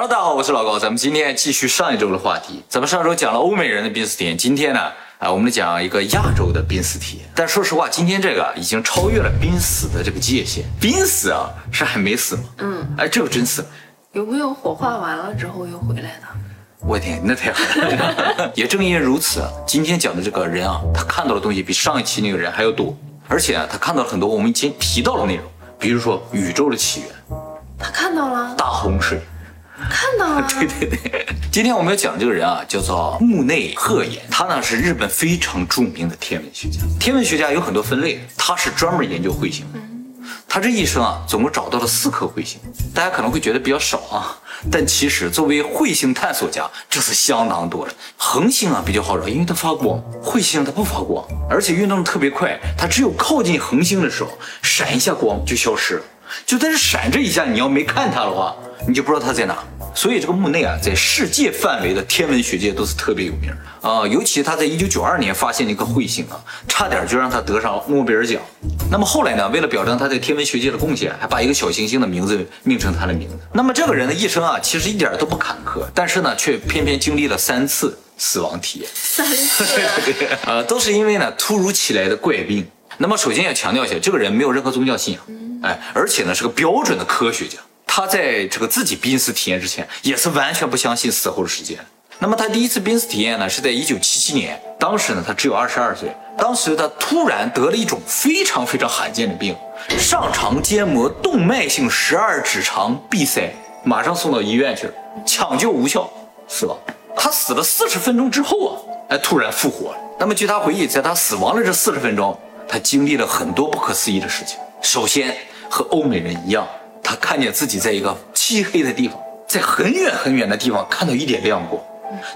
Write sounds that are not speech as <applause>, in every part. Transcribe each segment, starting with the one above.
Hello，大家好，我是老高，咱们今天继续上一周的话题。咱们上周讲了欧美人的濒死体验，今天呢，啊，我们讲一个亚洲的濒死体验。但说实话，今天这个已经超越了濒死的这个界限。濒死啊，是还没死吗？嗯，哎，这个真死了。有没有火化完了之后又回来的？我天，那太狠了！<laughs> 也正因为如此，今天讲的这个人啊，他看到的东西比上一期那个人还要多，而且啊，他看到了很多我们以前提到的内容，比如说宇宙的起源、他看到了，大洪水。看到了。对 <laughs> 对对，<laughs> 今天我们要讲的这个人啊，叫做木内鹤彦，他呢是日本非常著名的天文学家。天文学家有很多分类，他是专门研究彗星的。他这一生啊，总共找到了四颗彗星，大家可能会觉得比较少啊，但其实作为彗星探索家，这是相当多的。恒星啊比较好找，因为它发光；彗星它不发光，而且运动特别快，它只有靠近恒星的时候闪一下光就消失了。就在这闪这一下，你要没看它的话，你就不知道它在哪。所以这个墓内啊，在世界范围的天文学界都是特别有名的啊。尤其他在一九九二年发现了一颗彗星啊，差点就让他得上诺贝尔奖。那么后来呢，为了表彰他在天文学界的贡献，还把一个小行星的名字命成他的名字。那么这个人的一生啊，其实一点都不坎坷，但是呢，却偏偏经历了三次死亡体验。三次，<laughs> 呃，都是因为呢突如其来的怪病。那么首先要强调一下，这个人没有任何宗教信仰，哎，而且呢是个标准的科学家。他在这个自己濒死体验之前，也是完全不相信死后的世界。那么他第一次濒死体验呢，是在一九七七年，当时呢他只有二十二岁，当时他突然得了一种非常非常罕见的病——上肠间膜动脉性十二指肠闭塞，马上送到医院去了，抢救无效死亡。他死了四十分钟之后啊，哎，突然复活了。那么据他回忆，在他死亡的这四十分钟，他经历了很多不可思议的事情。首先，和欧美人一样。他看见自己在一个漆黑的地方，在很远很远的地方看到一点亮光，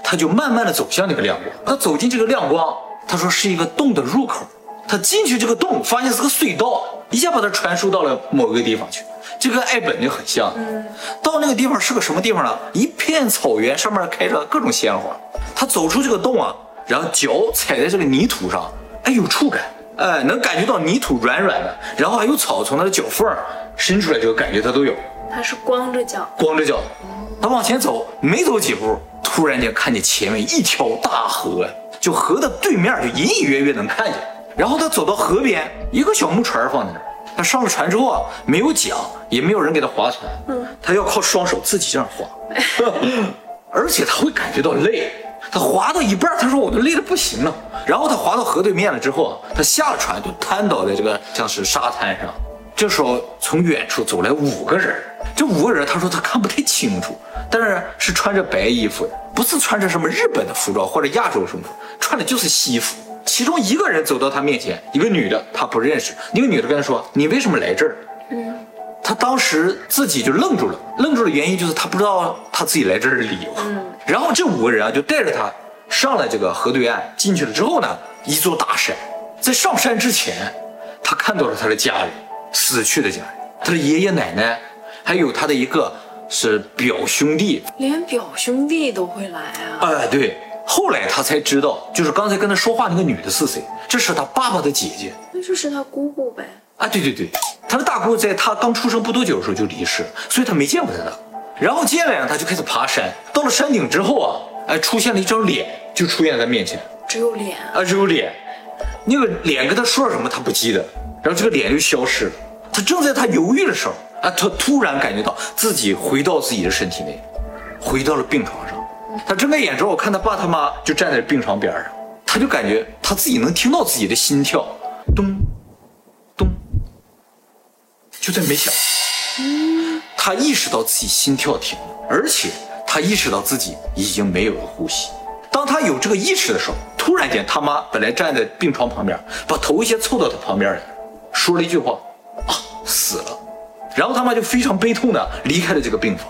他就慢慢的走向那个亮光。他走进这个亮光，他说是一个洞的入口。他进去这个洞，发现是个隧道，一下把他传输到了某个地方去。这跟爱本就很像。到那个地方是个什么地方呢？一片草原，上面开着各种鲜花。他走出这个洞啊，然后脚踩在这个泥土上，哎，有触感，哎，能感觉到泥土软软的，然后还有草从他的脚缝伸出来这个感觉他都有，他是光着脚，光着脚，他往前走，没走几步，突然间看见前面一条大河，就河的对面就隐隐约约能看见。然后他走到河边，一个小木船放在那儿。他上了船之后啊，没有桨，也没有人给他划船，嗯，他要靠双手自己这样划，<laughs> 而且他会感觉到累。他滑到一半，他说我都累得不行了。然后他滑到河对面了之后啊，他下了船就瘫倒在这个像是沙滩上。这时候，从远处走来五个人。这五个人，他说他看不太清楚，但是是穿着白衣服的，不是穿着什么日本的服装或者亚洲什么，穿的就是西服。其中一个人走到他面前，一个女的，他不认识。那个女的跟他说：“你为什么来这儿？”嗯，他当时自己就愣住了，愣住的原因就是他不知道他自己来这儿的理由。嗯，然后这五个人啊，就带着他上了这个河对岸。进去了之后呢，一座大山，在上山之前，他看到了他的家人。死去的家人，他的爷爷奶奶，还有他的一个是表兄弟，连表兄弟都会来啊！哎，对，后来他才知道，就是刚才跟他说话那个女的是谁，这是他爸爸的姐姐，那就是他姑姑呗。啊，对对对，他的大姑在他刚出生不多久的时候就离世了，所以他没见过他的。然后接下来呢，他就开始爬山，到了山顶之后啊，哎，出现了一张脸，就出现在他面前，只有脸啊，只有脸，那个脸跟他说了什么，他不记得。然后这个脸就消失了。他正在他犹豫的时候，啊，他突然感觉到自己回到自己的身体内，回到了病床上。他睁开眼之后，看他爸他妈就站在病床边上，他就感觉他自己能听到自己的心跳，咚，咚，就在没响。他意识到自己心跳停了，而且他意识到自己已经没有了呼吸。当他有这个意识的时候，突然间他妈本来站在病床旁边，把头一下凑到他旁边来。说了一句话，啊，死了。然后他妈就非常悲痛的离开了这个病房，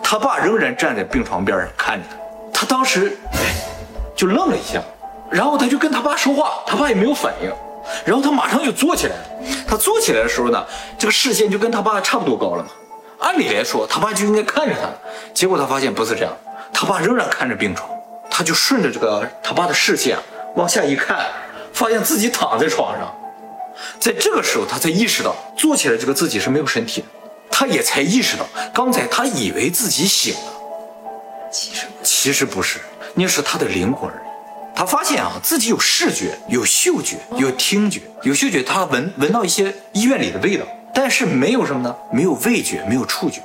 他爸仍然站在病床边上看着他。他当时哎，就愣了一下，然后他就跟他爸说话，他爸也没有反应。然后他马上就坐起来了。他坐起来的时候呢，这个视线就跟他爸差不多高了嘛。按理来说，他爸就应该看着他，结果他发现不是这样，他爸仍然看着病床，他就顺着这个他爸的视线往下一看，发现自己躺在床上。在这个时候，他才意识到坐起来这个自己是没有身体的，他也才意识到刚才他以为自己醒了，其实其实不是，那是他的灵魂而已。他发现啊，自己有视觉、有嗅觉、有听觉。有嗅觉，他闻闻到一些医院里的味道，但是没有什么呢？没有味觉，没有触觉。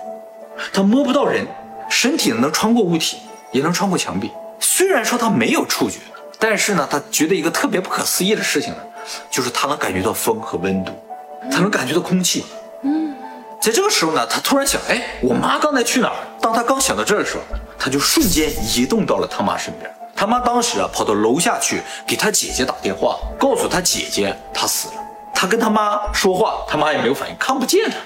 他摸不到人，身体能穿过物体，也能穿过墙壁。虽然说他没有触觉，但是呢，他觉得一个特别不可思议的事情呢，就是他能感觉到风和温度，他能感觉到空气。嗯在这个时候呢，他突然想，哎，我妈刚才去哪儿？当他刚想到这儿的时候，他就瞬间移动到了他妈身边。他妈当时啊，跑到楼下去给他姐姐打电话，告诉他姐姐他死了。他跟他妈说话，他妈也没有反应，看不见他。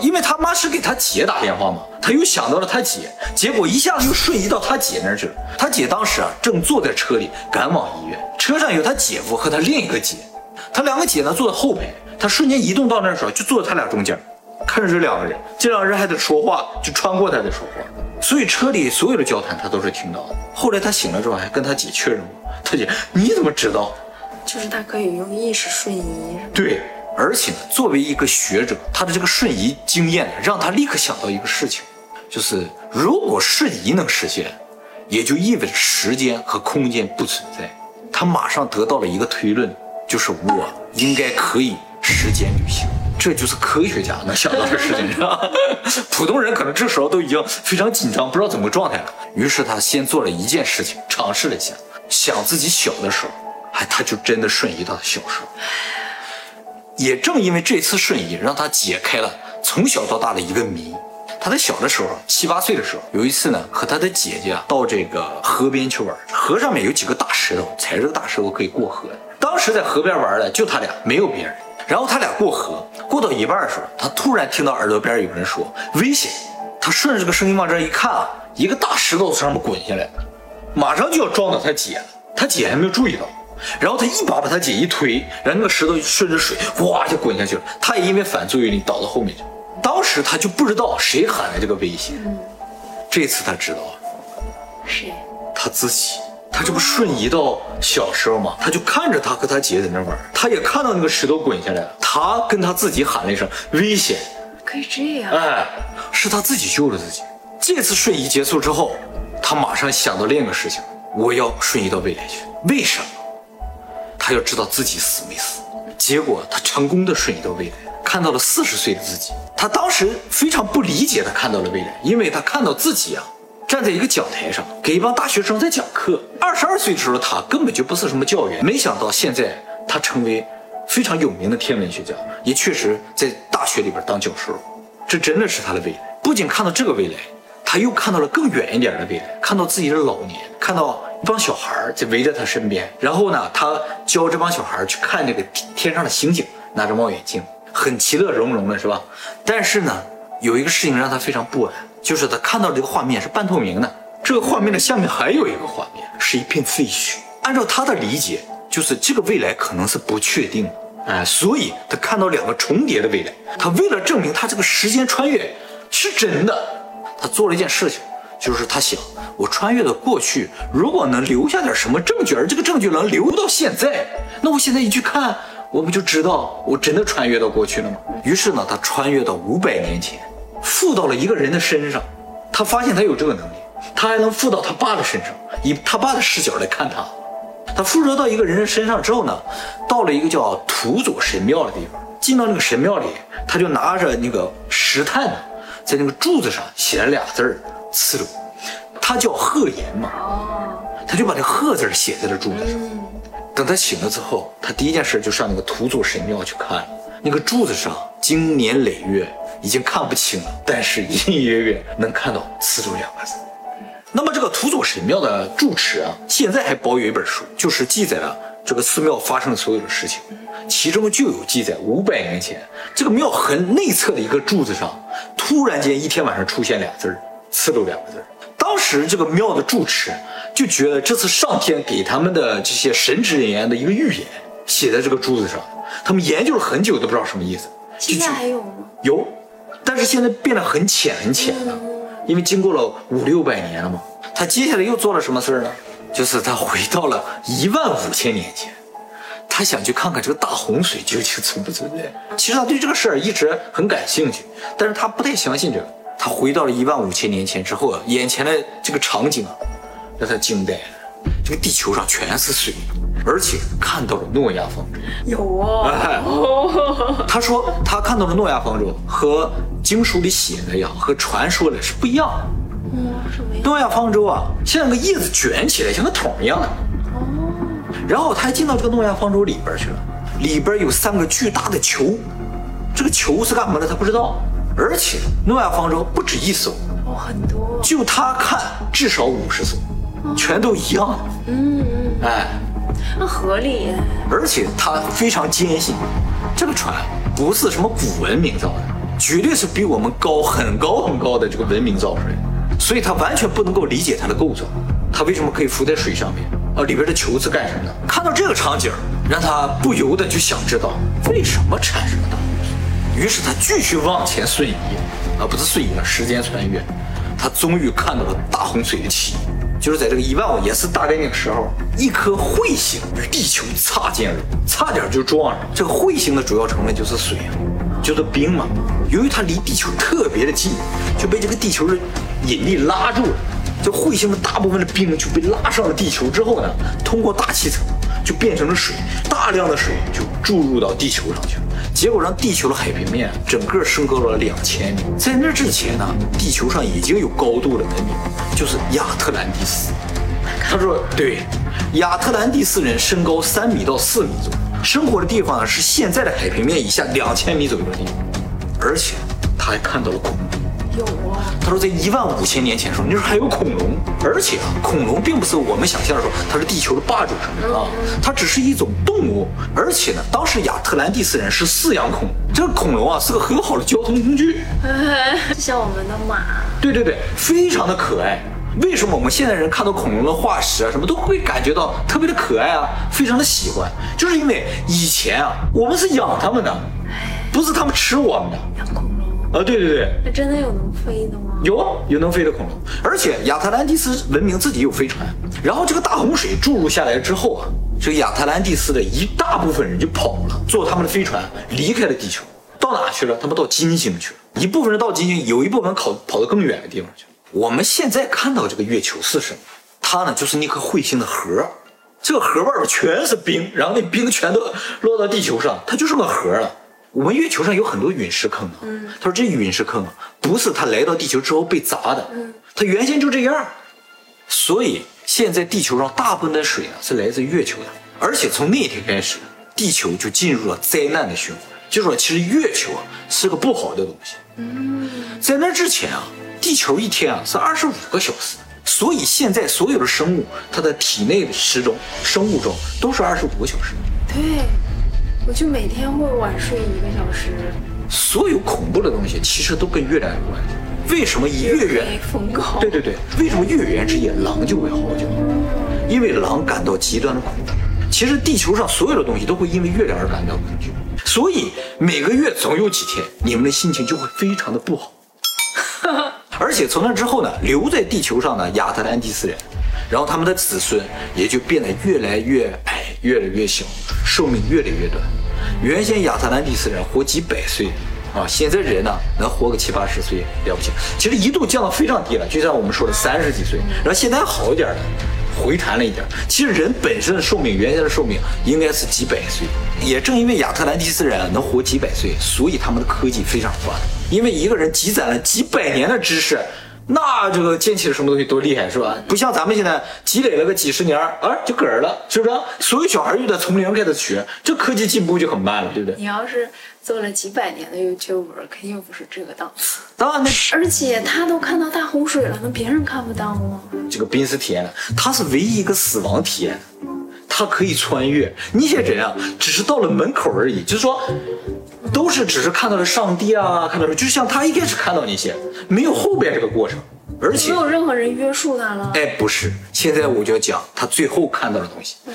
因为他妈是给他姐打电话嘛，他又想到了他姐，结果一下子又瞬移到他姐那儿去了。他姐当时啊，正坐在车里赶往医院，车上有他姐夫和他另一个姐，他两个姐呢坐在后排，他瞬间移动到那儿的时候，就坐在他俩中间。看着这两个人，这两个人还在说话，就穿过他在说话，所以车里所有的交谈他都是听到的。后来他醒了之后，还跟他姐确认过，他姐你怎么知道？就是他可以用意识瞬移，对，而且呢，作为一个学者，他的这个瞬移经验，让他立刻想到一个事情，就是如果瞬移能实现，也就意味着时间和空间不存在。他马上得到了一个推论，就是我应该可以时间旅行。这就是科学家能想到的事情，是吧？普通人可能这时候都已经非常紧张，不知道怎么个状态了。于是他先做了一件事情，尝试了一下，想自己小的时候，哎，他就真的瞬移到他小时候。也正因为这次瞬移，让他解开了从小到大的一个谜。他在小的时候，七八岁的时候，有一次呢，和他的姐姐到这个河边去玩，河上面有几个大石头，踩着大石头可以过河。当时在河边玩的就他俩，没有别人。然后他俩过河，过到一半的时候，他突然听到耳朵边有人说危险。他顺着这个声音往这一看啊，一个大石头从上面滚下来，马上就要撞到他姐了。他姐还没有注意到，然后他一把把他姐一推，然后那个石头顺着水哇就滚下去了。他也因为反作用力倒到后面去。当时他就不知道谁喊的这个危险，这次他知道了，谁？他自己。他这不瞬移到小时候吗？他就看着他和他姐在那玩，他也看到那个石头滚下来了，他跟他自己喊了一声危险，可以这样？哎，是他自己救了自己。这次瞬移结束之后，他马上想到另一个事情，我要瞬移到未来去。为什么？他要知道自己死没死。结果他成功的瞬移到未来，看到了四十岁的自己。他当时非常不理解的看到了未来，因为他看到自己啊。站在一个讲台上，给一帮大学生在讲课。二十二岁的时候，他根本就不是什么教员。没想到现在他成为非常有名的天文学家，也确实在大学里边当教授。这真的是他的未来。不仅看到这个未来，他又看到了更远一点的未来，看到自己的老年，看到一帮小孩在围在他身边。然后呢，他教这帮小孩去看这个天上的星星，拿着望远镜，很其乐融融的，是吧？但是呢，有一个事情让他非常不安。就是他看到这个画面是半透明的，这个画面的下面还有一个画面是一片废墟。按照他的理解，就是这个未来可能是不确定的，哎，所以他看到两个重叠的未来。他为了证明他这个时间穿越是真的，他做了一件事情，就是他想，我穿越的过去，如果能留下点什么证据，而这个证据能留到现在，那我现在一去看，我不就知道我真的穿越到过去了吗？于是呢，他穿越到五百年前。附到了一个人的身上，他发现他有这个能力，他还能附到他爸的身上，以他爸的视角来看他。他附着到一个人的身上之后呢，到了一个叫土佐神庙的地方，进到那个神庙里，他就拿着那个石炭呢，在那个柱子上写了俩字儿“刺路”，他叫贺岩嘛，他就把这“贺”字写在了柱子上。等他醒了之后，他第一件事就上那个土佐神庙去看，那个柱子上经年累月。已经看不清了，但是隐隐约约能看到“刺州”两个字。那么这个土佐神庙的住持啊，现在还保有一本书，就是记载了这个寺庙发生的所有的事情，其中就有记载五百年前这个庙很内侧的一个柱子上，突然间一天晚上出现俩字儿“刺州”两个字儿。当时这个庙的住持就觉得这次上天给他们的这些神职人员的一个预言写在这个柱子上，他们研究了很久都不知道什么意思。现在还有吗？有。但是现在变得很浅很浅了，因为经过了五六百年了嘛。他接下来又做了什么事儿呢？就是他回到了一万五千年前，他想去看看这个大洪水究竟存不存在。其实他对这个事儿一直很感兴趣，但是他不太相信这个。他回到了一万五千年前之后啊，眼前的这个场景啊，让他惊呆了。这个地球上全是水，而且看到了诺亚方舟。有哦，哎，他说他看到的诺亚方舟和经书里写的呀，和传说的是不一样的。嗯，什么呀？诺亚方舟啊，像个叶子卷起来，像个桶一样的。哦然后他还进到这个诺亚方舟里边去了，里边有三个巨大的球，这个球是干嘛的他不知道。而且诺亚方舟不止一艘，哦，很多。就他看至少五十艘，全都一样的。嗯嗯，哎，那合理。而且他非常坚信，这个船不是什么古文明造的，绝对是比我们高很高很高的这个文明造出来的，所以他完全不能够理解它的构造，它为什么可以浮在水上面？啊，里边的球是干什么的？看到这个场景，让他不由得就想知道为什么产生了大洪水。于是他继续往前瞬移，啊，不是瞬移了，时间穿越，他终于看到了大洪水的起因，就是在这个一万五也是大概那个时候，一颗彗星与地球擦肩而过，差点就撞上。这个彗星的主要成分就是水，就是冰嘛。由于它离地球特别的近，就被这个地球的引力拉住了。这彗星的大部分的冰就被拉上了地球之后呢，通过大气层就变成了水，大量的水就注入到地球上去了，结果让地球的海平面整个升高了两千米。在那之前呢，地球上已经有高度的文明，就是亚特兰蒂斯。他说，对，亚特兰蒂斯人身高三米到四米左右，生活的地方呢是现在的海平面以下两千米左右的地方，而且他还看到了恐龙。有啊。他说，在一万五千年前的时候，那时候还有恐龙，而且啊，恐龙并不是我们想象的说它是地球的霸主什么的啊，它只是一种动物，而且呢，当时亚特兰蒂斯人是饲养恐龙，这个恐龙啊是个很好的交通工具，<laughs> 就像我们的马。对对对，非常的可爱。为什么我们现在人看到恐龙的化石啊，什么都会感觉到特别的可爱啊，非常的喜欢，就是因为以前啊，我们是养它们的，不是它们吃我们的。养恐龙，啊，对对对，那真的有能飞的吗？有啊，有能飞的恐龙，而且亚特兰蒂斯文明自己有飞船。然后这个大洪水注入下来之后啊，这个亚特兰蒂斯的一大部分人就跑了，坐他们的飞船离开了地球，到哪去了？他们到金星去了。一部分人到金星，有一部分人跑跑到更远的地方去了。我们现在看到这个月球是什么？它呢，就是那颗彗星的核。这个核外边全是冰，然后那冰全都落到地球上，它就是个核了。我们月球上有很多陨石坑啊。嗯，他说这陨石坑啊，不是它来到地球之后被砸的，它原先就这样。所以现在地球上大部分的水啊是来自月球的，而且从那天开始，地球就进入了灾难的循环。就说其实月球啊是个不好的东西。嗯，在那之前啊，地球一天啊是二十五个小时，所以现在所有的生物它的体内的时钟、生物钟都是二十五个小时。对，我就每天会晚睡一个小时。所有恐怖的东西其实都跟月亮有关系。为什么以月圆？对对对，为什么月圆之夜狼就会嚎叫？因为狼感到极端的恐惧。其实地球上所有的东西都会因为月亮而感到恐惧，所以每个月总有几天你们的心情就会非常的不好。而且从那之后呢，留在地球上的亚特兰蒂斯人，然后他们的子孙也就变得越来越矮，越来越小，寿命越来越短。原先亚特兰蒂斯人活几百岁啊，现在人呢能活个七八十岁了不起。其实一度降到非常低了，就像我们说的三十几岁，然后现在好一点了，回弹了一点。其实人本身的寿命，原先的寿命应该是几百岁。也正因为亚特兰蒂斯人能活几百岁，所以他们的科技非常发达。因为一个人积攒了几百年的知识。那这个建起了什么东西多厉害是吧？不像咱们现在积累了个几十年，啊就嗝儿了，是不是？所有小孩又得从零开始学，这科技进步就很慢了，对不对？你要是做了几百年的 YouTuber，肯定不是这个档次。当然，那而且他都看到大洪水了，那别人看不到吗？这个濒死体验了，他是唯一一个死亡体验，他可以穿越。那些人啊，只是到了门口而已，就是说。都是只是看到了上帝啊，看到了，就像他一开始看到那些，没有后边这个过程，而且没有任何人约束他了。哎，不是，现在我就要讲他最后看到的东西。嗯，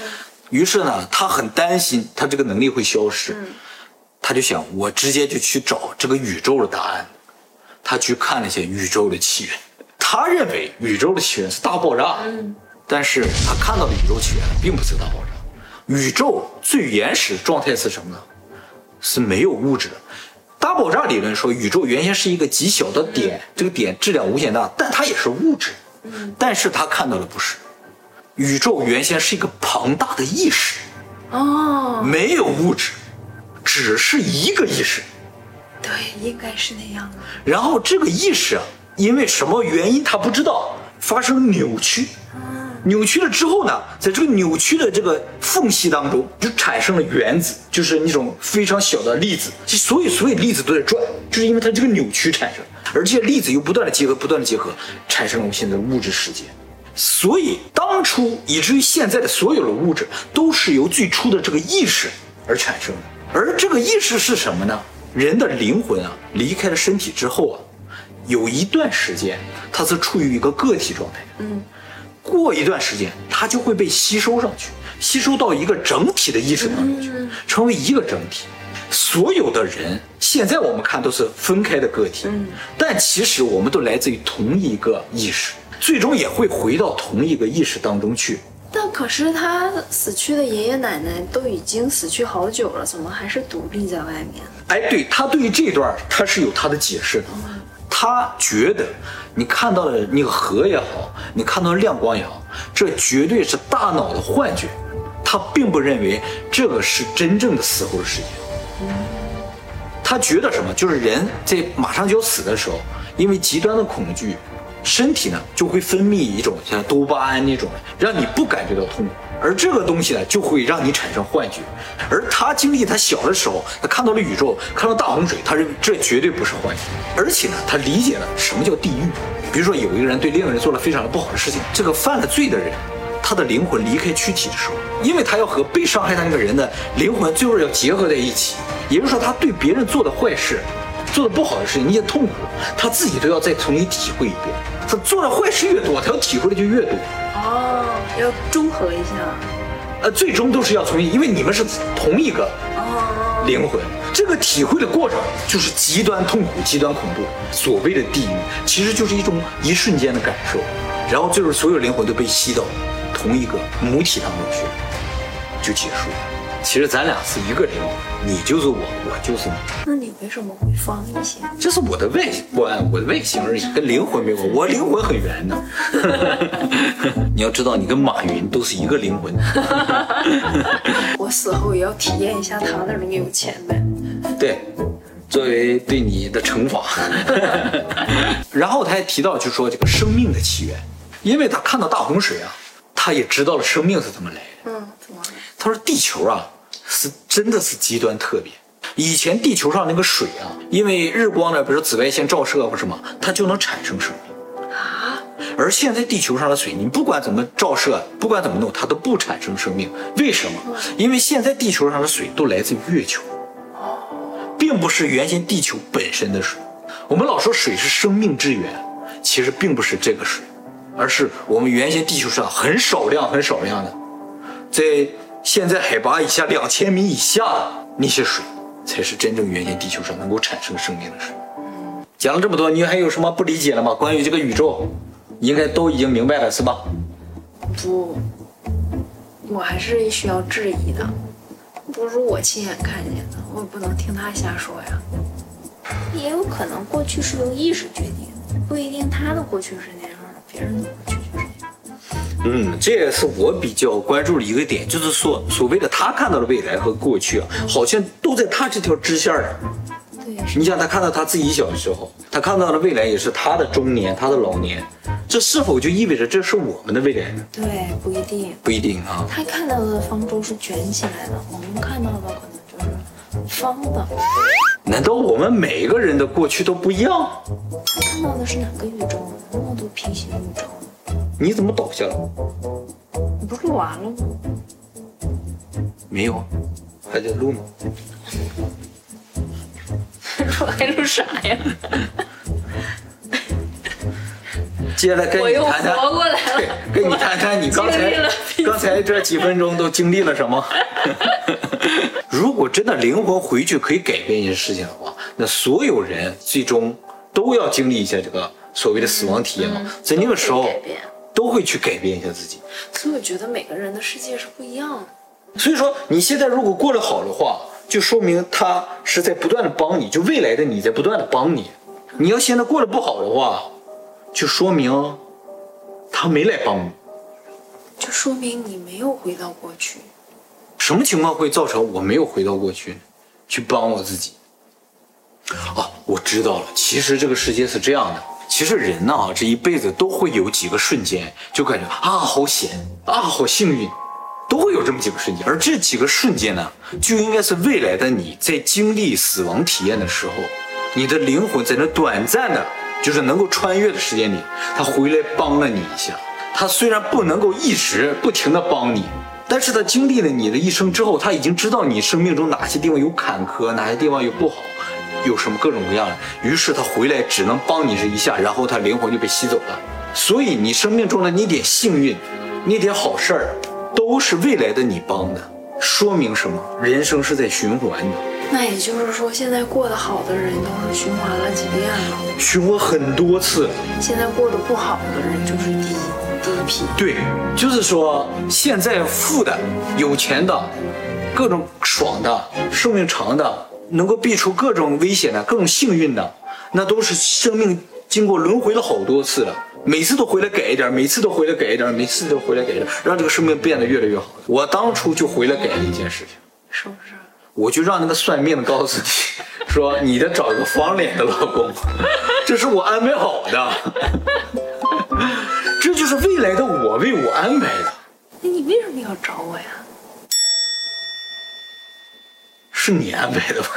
于是呢，他很担心他这个能力会消失，嗯，他就想我直接就去找这个宇宙的答案。他去看了一些宇宙的起源，他认为宇宙的起源是大爆炸，嗯，但是他看到的宇宙起源并不是大爆炸，宇宙最原始状态是什么呢？是没有物质的。大爆炸理论说，宇宙原先是一个极小的点，这个点质量无限大，但它也是物质。但是他看到的不是，宇宙原先是一个庞大的意识，哦，没有物质，只是一个意识。对，应该是那样的。然后这个意识啊，因为什么原因他不知道，发生扭曲。扭曲了之后呢，在这个扭曲的这个缝隙当中，就产生了原子，就是那种非常小的粒子。其实所有所有粒子都在转，就是因为它这个扭曲产生，而这些粒子又不断的结合，不断的结合，产生了我们现在的物质世界。所以当初以至于现在的所有的物质，都是由最初的这个意识而产生的。而这个意识是什么呢？人的灵魂啊，离开了身体之后啊，有一段时间，它是处于一个个体状态。嗯。过一段时间，它就会被吸收上去，吸收到一个整体的意识当中去，成为一个整体。所有的人现在我们看都是分开的个体，但其实我们都来自于同一个意识，最终也会回到同一个意识当中去。但可是他死去的爷爷奶奶都已经死去好久了，怎么还是独立在外面？哎，对他对于这段他是有他的解释的。他觉得，你看到的那个河也好，你看到亮光也好，这绝对是大脑的幻觉。他并不认为这个是真正的死后的世界。他觉得什么？就是人在马上就要死的时候，因为极端的恐惧，身体呢就会分泌一种像多巴胺那种，让你不感觉到痛苦。而这个东西呢，就会让你产生幻觉。而他经历他小的时候，他看到了宇宙，看到大洪水，他认为这绝对不是幻觉。而且呢，他理解了什么叫地狱。比如说，有一个人对另一个人做了非常的不好的事情，这个犯了罪的人，他的灵魂离开躯体的时候，因为他要和被伤害他那个人的灵魂最后要结合在一起，也就是说，他对别人做的坏事，做的不好的事情，那些痛苦，他自己都要再重新体会一遍。他做的坏事越多，他要体会的就越多。哦，要中和一下。呃，最终都是要重新，因为你们是同一个灵魂。这个体会的过程就是极端痛苦、极端恐怖。所谓的地狱，其实就是一种一瞬间的感受，然后最后所有灵魂都被吸到同一个母体当中去，就结束了。其实咱俩是一个灵魂，你就是我，我就是你。那你为什么会放一些？这是我的外观，我的外形而已，跟灵魂没关。我灵魂很圆的。<laughs> 你要知道，你跟马云都是一个灵魂。<laughs> 我死后也要体验一下他那种有钱呗。对，作为对你的惩罚。<laughs> 然后他还提到，就说这个生命的起源，因为他看到大洪水啊，他也知道了生命是怎么来的。嗯，怎么？他说地球啊。是真的是极端特别。以前地球上那个水啊，因为日光呢，比如紫外线照射或什么，它就能产生生命啊。而现在地球上的水，你不管怎么照射，不管怎么弄，它都不产生生命。为什么？因为现在地球上的水都来自于月球，并不是原先地球本身的水。我们老说水是生命之源，其实并不是这个水，而是我们原先地球上很少量、很少量的，在。现在海拔以下两千米以下的那些水，才是真正原先地球上能够产生生命的水。讲了这么多，你还有什么不理解的吗？关于这个宇宙，应该都已经明白了是吧？不，我还是需要质疑的。不如我亲眼看见的，我也不能听他瞎说呀。也有可能过去是由意识决定，不一定他的过去是那样的，别人的过去。嗯，这也是我比较关注的一个点，就是说，所谓的他看到的未来和过去啊，好像都在他这条支线上。对，你想他看到他自己小的时候，他看到的未来也是他的中年，他的老年，这是否就意味着这是我们的未来呢？对，不一定，不一定啊。他看到的方舟是卷起来的，我们看到的可能就是方的。难道我们每个人的过去都不一样？他看到的是哪个。你怎么倒下了？你不是录完了吗？没有，还在录呢。<laughs> 录还录啥呀？<laughs> 接下来跟你谈谈，对，跟你谈谈你刚才刚才这几分钟都经历了什么？<laughs> 如果真的灵魂回去可以改变一些事情的话，那所有人最终都要经历一下这个所谓的死亡体验嘛，在那个时候。都会去改变一下自己，所以我觉得每个人的世界是不一样的。所以说，你现在如果过得好的话，就说明他是在不断的帮你，就未来的你在不断的帮你。你要现在过得不好的话，就说明他没来帮你。就说明你没有回到过去。什么情况会造成我没有回到过去，去帮我自己？啊，我知道了。其实这个世界是这样的，其实人呢，这一辈子都会有几个瞬间，就感觉啊好险啊好幸运，都会有这么几个瞬间。而这几个瞬间呢，就应该是未来的你在经历死亡体验的时候，你的灵魂在那短暂的，就是能够穿越的时间里，他回来帮了你一下。他虽然不能够一直不停的帮你。但是他经历了你的一生之后，他已经知道你生命中哪些地方有坎坷，哪些地方有不好，有什么各种各样的。于是他回来只能帮你这一下，然后他灵魂就被吸走了。所以你生命中的那点幸运，那点好事儿，都是未来的你帮的。说明什么？人生是在循环的。那也就是说，现在过得好的人都是循环了几遍了，循环很多次。现在过得不好的人就是第一第一批。对，就是说现在富的、有钱的、各种爽的、寿命长的、能够避除各种危险的、各种幸运的，那都是生命经过轮回了好多次了，每次都回来改一点，每次都回来改一点，每次都回来改一点，让这个生命变得越来越好。我当初就回来改了一件事情，是不是？我就让那个算命的告诉你，说你得找一个方脸的老公，这是我安排好的，<laughs> 这就是未来的我为我安排的。那你为什么要找我呀？是你安排的吗？